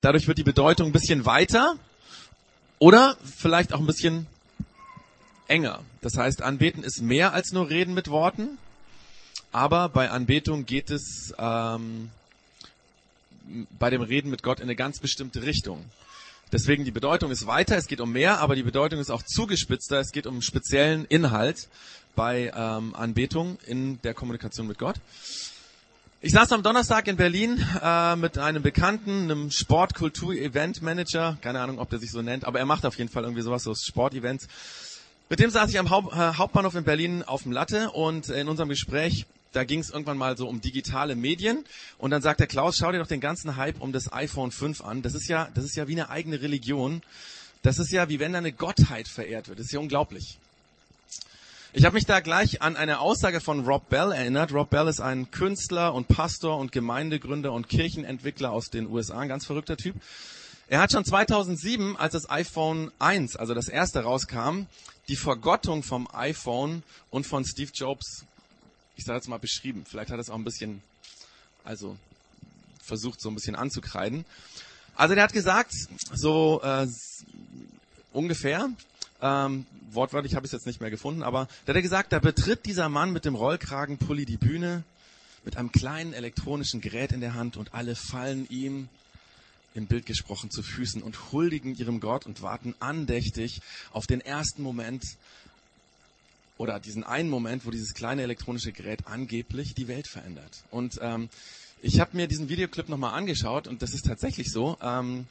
Dadurch wird die Bedeutung ein bisschen weiter oder vielleicht auch ein bisschen enger. Das heißt, Anbeten ist mehr als nur Reden mit Worten, aber bei Anbetung geht es ähm, bei dem Reden mit Gott in eine ganz bestimmte Richtung. Deswegen die Bedeutung ist weiter, es geht um mehr, aber die Bedeutung ist auch zugespitzter, es geht um speziellen Inhalt bei ähm, Anbetung in der Kommunikation mit Gott. Ich saß am Donnerstag in Berlin äh, mit einem Bekannten, einem Sportkultur-Event-Manager, keine Ahnung, ob der sich so nennt, aber er macht auf jeden Fall irgendwie sowas, so Sportevents. Mit dem saß ich am Haupt, äh, Hauptbahnhof in Berlin auf dem Latte und in unserem Gespräch, da ging es irgendwann mal so um digitale Medien und dann sagt der Klaus, schau dir doch den ganzen Hype um das iPhone 5 an. Das ist ja, das ist ja wie eine eigene Religion. Das ist ja wie wenn da eine Gottheit verehrt wird. Das ist ja unglaublich. Ich habe mich da gleich an eine Aussage von Rob Bell erinnert. Rob Bell ist ein Künstler und Pastor und Gemeindegründer und Kirchenentwickler aus den USA, ein ganz verrückter Typ. Er hat schon 2007, als das iPhone 1, also das erste rauskam, die Vergottung vom iPhone und von Steve Jobs, ich sage jetzt mal beschrieben. Vielleicht hat er es auch ein bisschen, also versucht so ein bisschen anzukreiden. Also der hat gesagt, so äh, ungefähr, ähm, wortwörtlich habe ich es jetzt nicht mehr gefunden, aber da hat er gesagt, da betritt dieser Mann mit dem Rollkragenpulli die Bühne mit einem kleinen elektronischen Gerät in der Hand und alle fallen ihm im Bild gesprochen zu Füßen und huldigen ihrem Gott und warten andächtig auf den ersten Moment oder diesen einen Moment, wo dieses kleine elektronische Gerät angeblich die Welt verändert. Und ähm, ich habe mir diesen Videoclip nochmal angeschaut und das ist tatsächlich so. Ähm,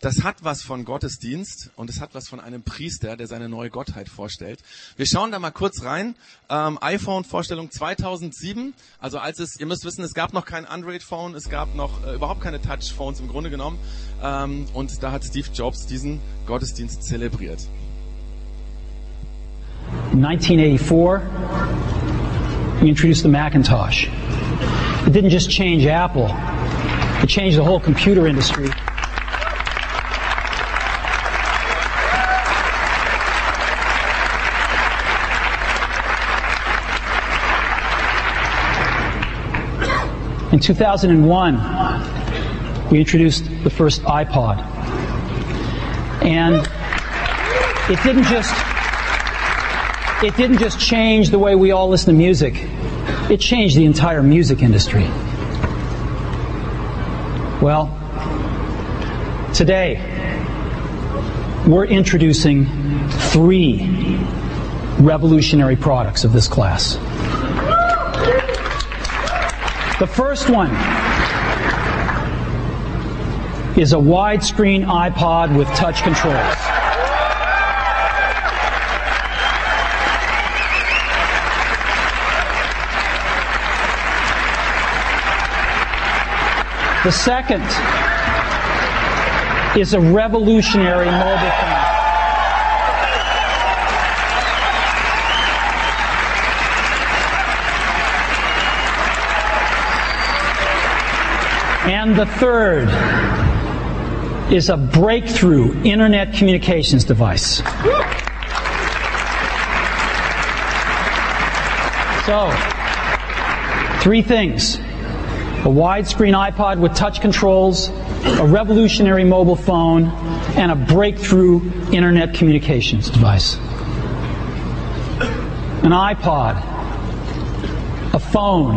das hat was von Gottesdienst und es hat was von einem Priester, der seine neue Gottheit vorstellt. Wir schauen da mal kurz rein. Ähm, iPhone-Vorstellung 2007. Also als es, ihr müsst wissen, es gab noch kein Android-Phone, es gab noch äh, überhaupt keine Touch-Phones im Grunde genommen. Ähm, und da hat Steve Jobs diesen Gottesdienst zelebriert. 1984, we introduced the Macintosh. It didn't just change Apple, it changed the whole computer industry. In 2001, we introduced the first iPod. And it didn't just it didn't just change the way we all listen to music. It changed the entire music industry. Well, today we're introducing three revolutionary products of this class. The first one is a widescreen iPod with touch controls. The second is a revolutionary mobile phone. And the third is a breakthrough internet communications device. So, three things. A widescreen iPod with touch controls, a revolutionary mobile phone, and a breakthrough internet communications device. An iPod, a phone,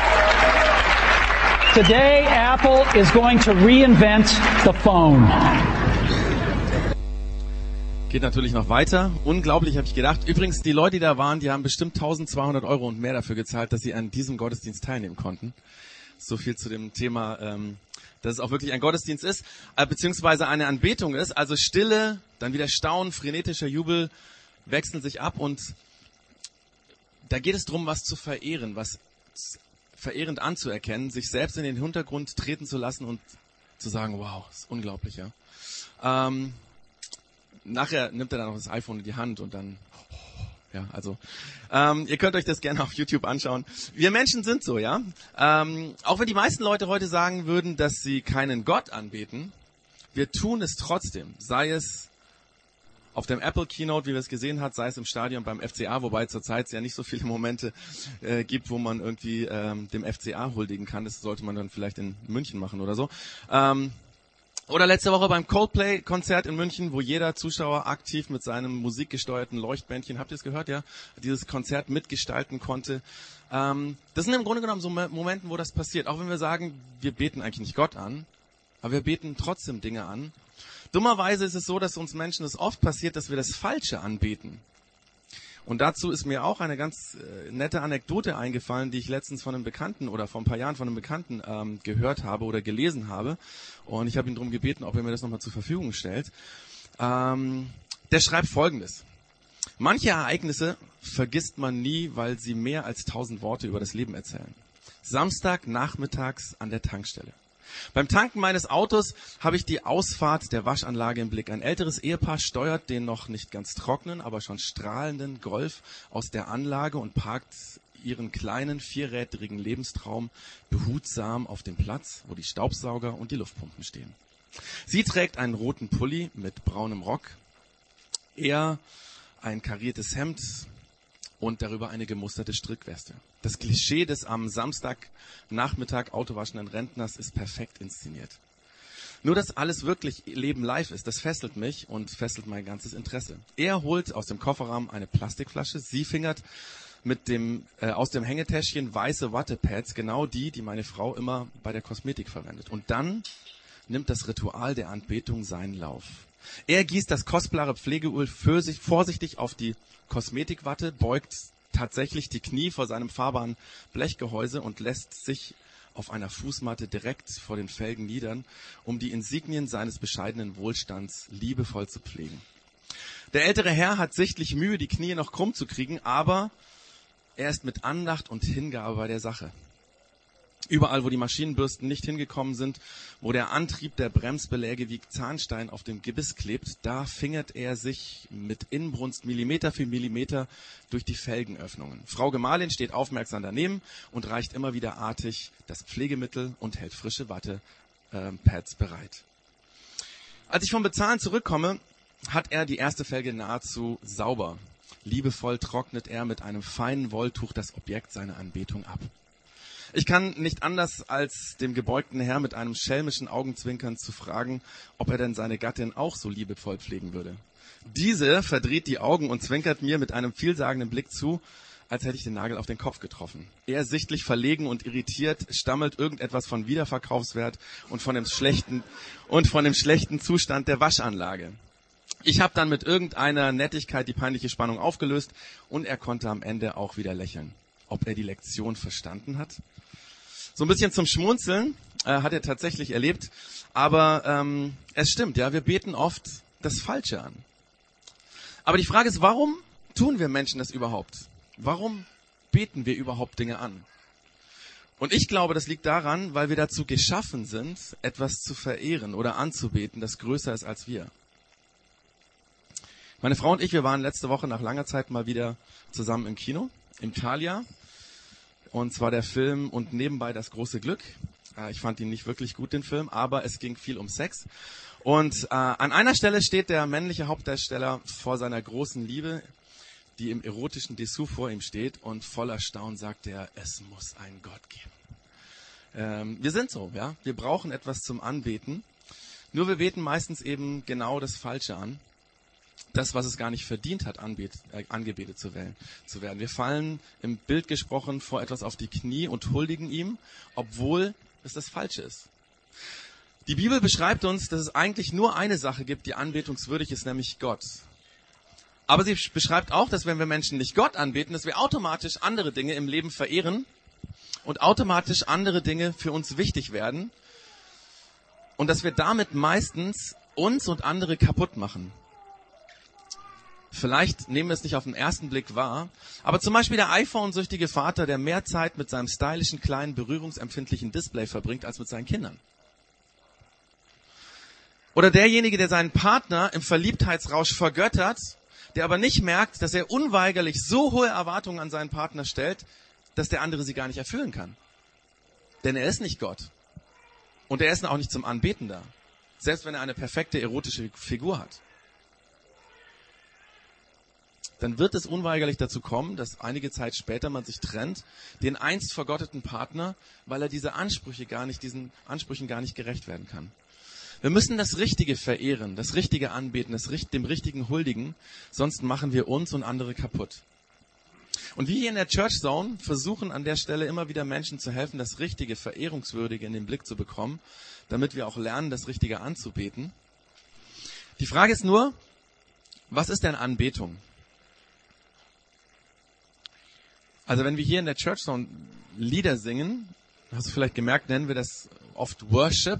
today Apple is going to reinvent the phone. Geht natürlich noch weiter. Unglaublich, habe ich gedacht. Übrigens, die Leute, die da waren, die haben bestimmt 1200 Euro und mehr dafür gezahlt, dass sie an diesem Gottesdienst teilnehmen konnten. So viel zu dem Thema, ähm, dass es auch wirklich ein Gottesdienst ist, äh, beziehungsweise eine Anbetung ist. Also Stille, dann wieder Staunen, frenetischer Jubel wechseln sich ab und da geht es darum, was zu verehren, was verehrend anzuerkennen, sich selbst in den Hintergrund treten zu lassen und zu sagen, wow, ist unglaublich, ja. Ähm, nachher nimmt er dann noch das iPhone in die Hand und dann, ja, also, ähm, ihr könnt euch das gerne auf YouTube anschauen. Wir Menschen sind so, ja. Ähm, auch wenn die meisten Leute heute sagen würden, dass sie keinen Gott anbeten, wir tun es trotzdem, sei es auf dem Apple Keynote, wie wir es gesehen hat, sei es im Stadion beim FCA, wobei zurzeit es ja nicht so viele Momente äh, gibt, wo man irgendwie ähm, dem FCA huldigen kann. Das sollte man dann vielleicht in München machen oder so. Ähm, oder letzte Woche beim Coldplay-Konzert in München, wo jeder Zuschauer aktiv mit seinem musikgesteuerten Leuchtbändchen, habt ihr es gehört, ja, dieses Konzert mitgestalten konnte. Ähm, das sind im Grunde genommen so Momente, wo das passiert. Auch wenn wir sagen, wir beten eigentlich nicht Gott an, aber wir beten trotzdem Dinge an, Dummerweise ist es so, dass uns Menschen es oft passiert, dass wir das Falsche anbeten. Und dazu ist mir auch eine ganz äh, nette Anekdote eingefallen, die ich letztens von einem Bekannten oder vor ein paar Jahren von einem Bekannten ähm, gehört habe oder gelesen habe. Und ich habe ihn darum gebeten, ob er mir das nochmal zur Verfügung stellt. Ähm, der schreibt Folgendes. Manche Ereignisse vergisst man nie, weil sie mehr als tausend Worte über das Leben erzählen. Samstag nachmittags an der Tankstelle. Beim Tanken meines Autos habe ich die Ausfahrt der Waschanlage im Blick. Ein älteres Ehepaar steuert den noch nicht ganz trockenen, aber schon strahlenden Golf aus der Anlage und parkt ihren kleinen vierrädrigen Lebenstraum behutsam auf dem Platz, wo die Staubsauger und die Luftpumpen stehen. Sie trägt einen roten Pulli mit braunem Rock, er ein kariertes Hemd und darüber eine gemusterte Strickweste. Das Klischee des am Samstagnachmittag autowaschenden Rentners ist perfekt inszeniert. Nur, dass alles wirklich Leben live ist, das fesselt mich und fesselt mein ganzes Interesse. Er holt aus dem Kofferraum eine Plastikflasche, sie fingert mit dem, äh, aus dem Hängetäschchen weiße Wattepads, genau die, die meine Frau immer bei der Kosmetik verwendet. Und dann nimmt das Ritual der Anbetung seinen Lauf. Er gießt das kostbare Pflegeöl vorsichtig auf die Kosmetikwatte, beugt tatsächlich die Knie vor seinem fahrbaren Blechgehäuse und lässt sich auf einer Fußmatte direkt vor den Felgen niedern, um die Insignien seines bescheidenen Wohlstands liebevoll zu pflegen. Der ältere Herr hat sichtlich Mühe, die Knie noch krumm zu kriegen, aber er ist mit Andacht und Hingabe bei der Sache. Überall, wo die Maschinenbürsten nicht hingekommen sind, wo der Antrieb der Bremsbeläge wie Zahnstein auf dem Gebiss klebt, da fingert er sich mit Inbrunst Millimeter für Millimeter durch die Felgenöffnungen. Frau Gemahlin steht aufmerksam daneben und reicht immer wieder artig das Pflegemittel und hält frische Wattepads äh, bereit. Als ich vom Bezahlen zurückkomme, hat er die erste Felge nahezu sauber. Liebevoll trocknet er mit einem feinen Wolltuch das Objekt seiner Anbetung ab. Ich kann nicht anders, als dem gebeugten Herr mit einem schelmischen Augenzwinkern zu fragen, ob er denn seine Gattin auch so liebevoll pflegen würde. Diese verdreht die Augen und zwinkert mir mit einem vielsagenden Blick zu, als hätte ich den Nagel auf den Kopf getroffen. Er sichtlich verlegen und irritiert stammelt irgendetwas von Wiederverkaufswert und von dem schlechten und von dem schlechten Zustand der Waschanlage. Ich habe dann mit irgendeiner Nettigkeit die peinliche Spannung aufgelöst und er konnte am Ende auch wieder lächeln. Ob er die Lektion verstanden hat? So ein bisschen zum Schmunzeln äh, hat er tatsächlich erlebt. Aber ähm, es stimmt, ja, wir beten oft das Falsche an. Aber die Frage ist, warum tun wir Menschen das überhaupt? Warum beten wir überhaupt Dinge an? Und ich glaube, das liegt daran, weil wir dazu geschaffen sind, etwas zu verehren oder anzubeten, das größer ist als wir. Meine Frau und ich, wir waren letzte Woche nach langer Zeit mal wieder zusammen im Kino, im Thalia. Und zwar der Film und nebenbei das große Glück. Äh, ich fand ihn nicht wirklich gut, den Film, aber es ging viel um Sex. Und äh, an einer Stelle steht der männliche Hauptdarsteller vor seiner großen Liebe, die im erotischen Dessous vor ihm steht und voller Staunen sagt er, es muss einen Gott geben. Ähm, wir sind so, ja. Wir brauchen etwas zum Anbeten. Nur wir beten meistens eben genau das Falsche an das, was es gar nicht verdient hat, anbet, äh, angebetet zu werden, zu werden. Wir fallen im Bild gesprochen vor etwas auf die Knie und huldigen ihm, obwohl es das Falsche ist. Die Bibel beschreibt uns, dass es eigentlich nur eine Sache gibt, die anbetungswürdig ist, nämlich Gott. Aber sie beschreibt auch, dass wenn wir Menschen nicht Gott anbeten, dass wir automatisch andere Dinge im Leben verehren und automatisch andere Dinge für uns wichtig werden und dass wir damit meistens uns und andere kaputt machen. Vielleicht nehmen wir es nicht auf den ersten Blick wahr, aber zum Beispiel der iPhone-süchtige Vater, der mehr Zeit mit seinem stylischen, kleinen, berührungsempfindlichen Display verbringt als mit seinen Kindern. Oder derjenige, der seinen Partner im Verliebtheitsrausch vergöttert, der aber nicht merkt, dass er unweigerlich so hohe Erwartungen an seinen Partner stellt, dass der andere sie gar nicht erfüllen kann. Denn er ist nicht Gott. Und er ist auch nicht zum Anbeten da. Selbst wenn er eine perfekte erotische Figur hat dann wird es unweigerlich dazu kommen, dass einige Zeit später man sich trennt, den einst vergotteten Partner, weil er diese Ansprüche gar nicht, diesen Ansprüchen gar nicht gerecht werden kann. Wir müssen das Richtige verehren, das Richtige anbeten, das, dem Richtigen huldigen, sonst machen wir uns und andere kaputt. Und wir hier in der Church Zone versuchen an der Stelle immer wieder Menschen zu helfen, das Richtige, Verehrungswürdige in den Blick zu bekommen, damit wir auch lernen, das Richtige anzubeten. Die Frage ist nur, was ist denn Anbetung? Also wenn wir hier in der Church Zone Lieder singen, hast du vielleicht gemerkt, nennen wir das oft Worship,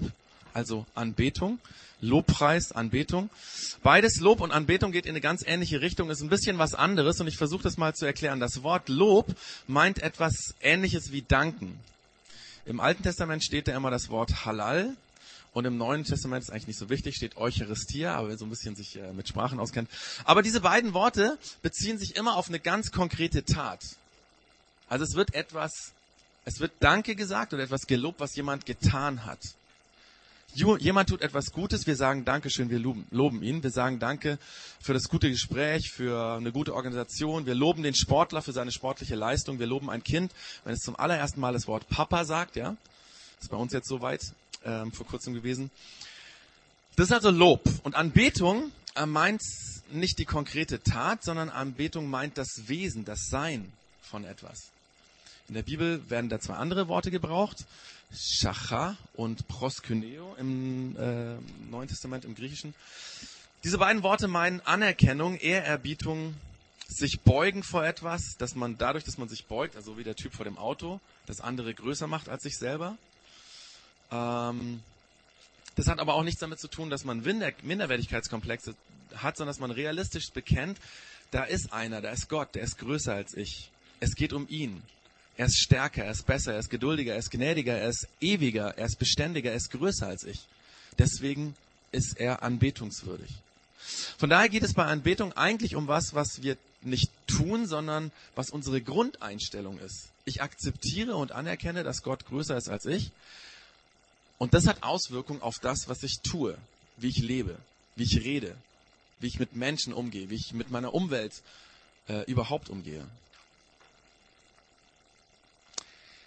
also Anbetung. Lobpreis, Anbetung. Beides Lob und Anbetung geht in eine ganz ähnliche Richtung, ist ein bisschen was anderes und ich versuche das mal zu erklären. Das Wort Lob meint etwas ähnliches wie danken. Im Alten Testament steht da immer das Wort Halal und im Neuen Testament ist eigentlich nicht so wichtig, steht Eucharistia, aber wer so ein bisschen sich äh, mit Sprachen auskennt. Aber diese beiden Worte beziehen sich immer auf eine ganz konkrete Tat. Also es wird etwas, es wird Danke gesagt oder etwas gelobt, was jemand getan hat. Jemand tut etwas Gutes, wir sagen Dankeschön, wir loben, loben ihn. Wir sagen Danke für das gute Gespräch, für eine gute Organisation. Wir loben den Sportler für seine sportliche Leistung. Wir loben ein Kind, wenn es zum allerersten Mal das Wort Papa sagt, ja. Ist bei uns jetzt soweit, ähm, vor kurzem gewesen. Das ist also Lob. Und Anbetung äh, meint nicht die konkrete Tat, sondern Anbetung meint das Wesen, das Sein von etwas. In der Bibel werden da zwei andere Worte gebraucht. Shacha und Proskyneo im äh, Neuen Testament im Griechischen. Diese beiden Worte meinen Anerkennung, Ehrerbietung, sich beugen vor etwas, dass man dadurch, dass man sich beugt, also wie der Typ vor dem Auto, das andere größer macht als sich selber. Ähm, das hat aber auch nichts damit zu tun, dass man Minderwertigkeitskomplexe hat, sondern dass man realistisch bekennt, da ist einer, da ist Gott, der ist größer als ich. Es geht um ihn. Er ist stärker, er ist besser, er ist geduldiger, er ist gnädiger, er ist ewiger, er ist beständiger, er ist größer als ich. Deswegen ist er anbetungswürdig. Von daher geht es bei Anbetung eigentlich um was, was wir nicht tun, sondern was unsere Grundeinstellung ist. Ich akzeptiere und anerkenne, dass Gott größer ist als ich. Und das hat Auswirkungen auf das, was ich tue, wie ich lebe, wie ich rede, wie ich mit Menschen umgehe, wie ich mit meiner Umwelt äh, überhaupt umgehe.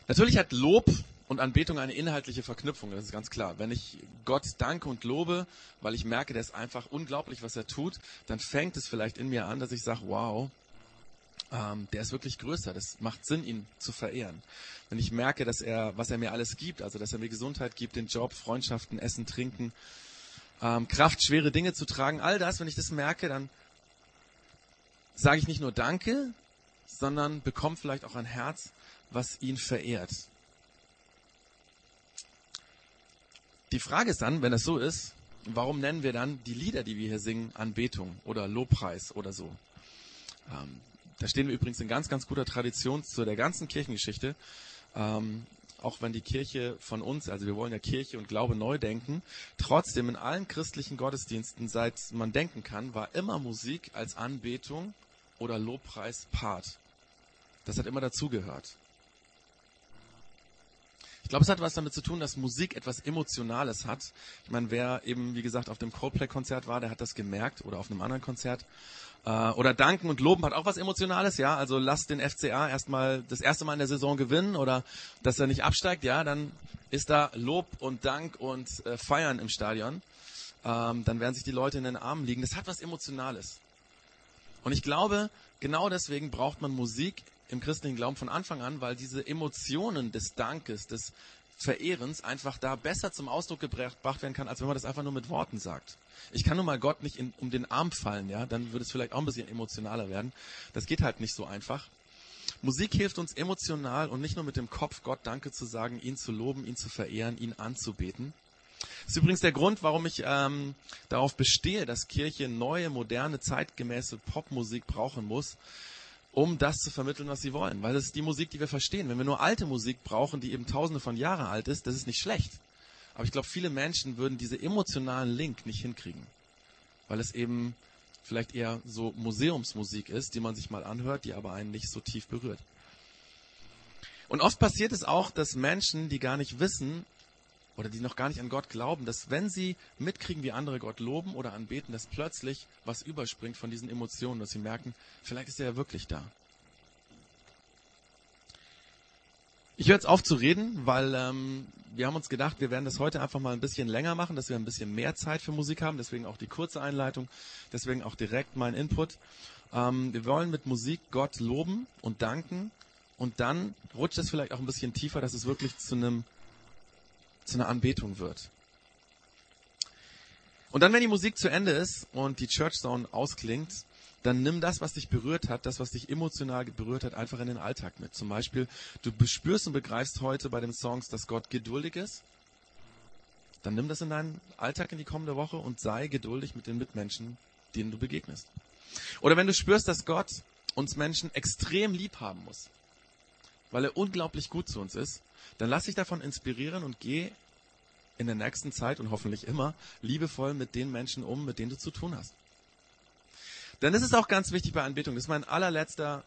Natürlich hat Lob und Anbetung eine inhaltliche Verknüpfung, das ist ganz klar. Wenn ich Gott danke und lobe, weil ich merke, der ist einfach unglaublich, was er tut, dann fängt es vielleicht in mir an, dass ich sage, wow, ähm, der ist wirklich größer. Das macht Sinn, ihn zu verehren. Wenn ich merke, dass er, was er mir alles gibt, also dass er mir Gesundheit gibt, den Job, Freundschaften, Essen, Trinken, ähm, Kraft, schwere Dinge zu tragen, all das, wenn ich das merke, dann sage ich nicht nur Danke, sondern bekomme vielleicht auch ein Herz, was ihn verehrt. Die Frage ist dann, wenn es so ist, warum nennen wir dann die Lieder, die wir hier singen, Anbetung oder Lobpreis oder so? Ähm, da stehen wir übrigens in ganz, ganz guter Tradition zu der ganzen Kirchengeschichte. Ähm, auch wenn die Kirche von uns, also wir wollen ja Kirche und Glaube neu denken, trotzdem in allen christlichen Gottesdiensten, seit man denken kann, war immer Musik als Anbetung oder Lobpreis Part. Das hat immer dazugehört. Ich glaube, es hat was damit zu tun, dass Musik etwas Emotionales hat. Ich meine, wer eben, wie gesagt, auf dem Coldplay-Konzert war, der hat das gemerkt oder auf einem anderen Konzert. Äh, oder Danken und Loben hat auch was Emotionales, ja. Also lasst den FCA erstmal das erste Mal in der Saison gewinnen oder dass er nicht absteigt, ja. Dann ist da Lob und Dank und äh, Feiern im Stadion. Ähm, dann werden sich die Leute in den Armen liegen. Das hat was Emotionales. Und ich glaube, genau deswegen braucht man Musik im christlichen Glauben von Anfang an, weil diese Emotionen des Dankes, des Verehrens einfach da besser zum Ausdruck gebracht werden kann, als wenn man das einfach nur mit Worten sagt. Ich kann nun mal Gott nicht in, um den Arm fallen, ja, dann würde es vielleicht auch ein bisschen emotionaler werden. Das geht halt nicht so einfach. Musik hilft uns emotional und nicht nur mit dem Kopf Gott Danke zu sagen, ihn zu loben, ihn zu verehren, ihn anzubeten. Das ist übrigens der Grund, warum ich ähm, darauf bestehe, dass Kirche neue, moderne, zeitgemäße Popmusik brauchen muss, um das zu vermitteln, was sie wollen. Weil das ist die Musik, die wir verstehen. Wenn wir nur alte Musik brauchen, die eben tausende von Jahren alt ist, das ist nicht schlecht. Aber ich glaube, viele Menschen würden diese emotionalen Link nicht hinkriegen. Weil es eben vielleicht eher so Museumsmusik ist, die man sich mal anhört, die aber einen nicht so tief berührt. Und oft passiert es auch, dass Menschen, die gar nicht wissen oder die noch gar nicht an Gott glauben, dass wenn sie mitkriegen, wie andere Gott loben oder anbeten, dass plötzlich was überspringt von diesen Emotionen, dass sie merken, vielleicht ist er ja wirklich da. Ich höre jetzt auf zu reden, weil ähm, wir haben uns gedacht, wir werden das heute einfach mal ein bisschen länger machen, dass wir ein bisschen mehr Zeit für Musik haben. Deswegen auch die kurze Einleitung, deswegen auch direkt mein Input. Ähm, wir wollen mit Musik Gott loben und danken und dann rutscht es vielleicht auch ein bisschen tiefer, dass es wirklich zu einem zu einer Anbetung wird. Und dann, wenn die Musik zu Ende ist und die Church Sound ausklingt, dann nimm das, was dich berührt hat, das, was dich emotional berührt hat, einfach in den Alltag mit. Zum Beispiel, du bespürst und begreifst heute bei den Songs, dass Gott geduldig ist. Dann nimm das in deinen Alltag in die kommende Woche und sei geduldig mit den Mitmenschen, denen du begegnest. Oder wenn du spürst, dass Gott uns Menschen extrem lieb haben muss, weil er unglaublich gut zu uns ist, dann lass dich davon inspirieren und geh in der nächsten Zeit und hoffentlich immer liebevoll mit den Menschen um, mit denen du zu tun hast. Denn das ist auch ganz wichtig bei Anbetung. Das ist mein allerletzter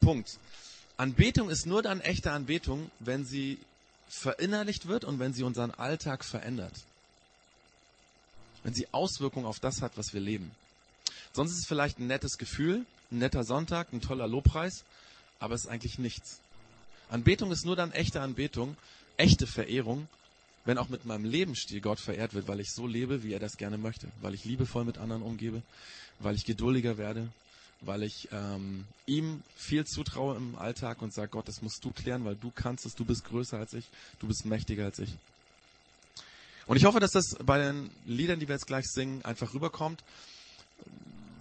Punkt. Anbetung ist nur dann echte Anbetung, wenn sie verinnerlicht wird und wenn sie unseren Alltag verändert. Wenn sie Auswirkungen auf das hat, was wir leben. Sonst ist es vielleicht ein nettes Gefühl, ein netter Sonntag, ein toller Lobpreis, aber es ist eigentlich nichts. Anbetung ist nur dann echte Anbetung, echte Verehrung, wenn auch mit meinem Lebensstil Gott verehrt wird, weil ich so lebe, wie er das gerne möchte, weil ich liebevoll mit anderen umgebe, weil ich geduldiger werde, weil ich ähm, ihm viel zutraue im Alltag und sage, Gott, das musst du klären, weil du kannst es, du bist größer als ich, du bist mächtiger als ich. Und ich hoffe, dass das bei den Liedern, die wir jetzt gleich singen, einfach rüberkommt.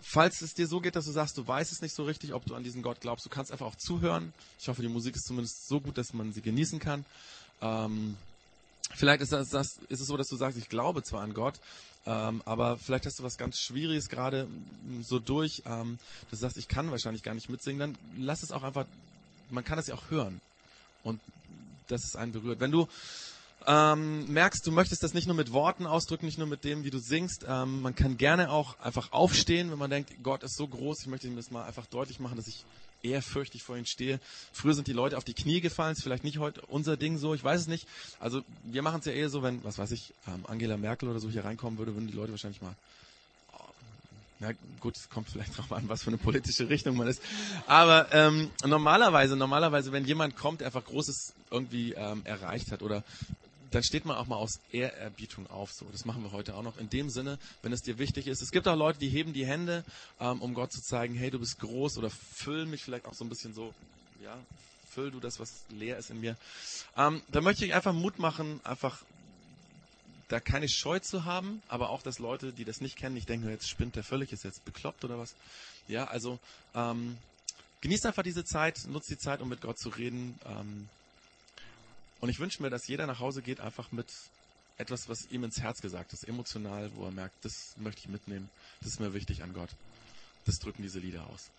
Falls es dir so geht, dass du sagst, du weißt es nicht so richtig, ob du an diesen Gott glaubst, du kannst einfach auch zuhören. Ich hoffe, die Musik ist zumindest so gut, dass man sie genießen kann. Ähm, vielleicht ist, das, das, ist es so, dass du sagst, ich glaube zwar an Gott, ähm, aber vielleicht hast du was ganz Schwieriges gerade so durch, ähm, du sagst, ich kann wahrscheinlich gar nicht mitsingen, dann lass es auch einfach, man kann es ja auch hören. Und dass es einen berührt. Wenn du ähm, merkst, du möchtest das nicht nur mit Worten ausdrücken, nicht nur mit dem, wie du singst, ähm, man kann gerne auch einfach aufstehen, wenn man denkt, Gott ist so groß, ich möchte ihm das mal einfach deutlich machen, dass ich ehrfürchtig vor ihm stehe. Früher sind die Leute auf die Knie gefallen, ist vielleicht nicht heute unser Ding so, ich weiß es nicht. Also wir machen es ja eher so, wenn, was weiß ich, ähm, Angela Merkel oder so hier reinkommen würde, würden die Leute wahrscheinlich mal oh, na gut, es kommt vielleicht drauf an, was für eine politische Richtung man ist. Aber ähm, normalerweise, normalerweise, wenn jemand kommt, der einfach Großes irgendwie ähm, erreicht hat oder dann steht man auch mal aus Ehrerbietung auf. So, das machen wir heute auch noch. In dem Sinne, wenn es dir wichtig ist. Es gibt auch Leute, die heben die Hände, ähm, um Gott zu zeigen, hey, du bist groß oder füll mich vielleicht auch so ein bisschen so, ja, füll du das, was leer ist in mir. Ähm, da möchte ich einfach Mut machen, einfach da keine Scheu zu haben, aber auch, dass Leute, die das nicht kennen, nicht denken, jetzt spinnt der völlig, ist jetzt bekloppt oder was. Ja, also ähm, genießt einfach diese Zeit, nutzt die Zeit, um mit Gott zu reden. Ähm, und ich wünsche mir, dass jeder nach Hause geht, einfach mit etwas, was ihm ins Herz gesagt ist, emotional, wo er merkt, das möchte ich mitnehmen, das ist mir wichtig an Gott. Das drücken diese Lieder aus.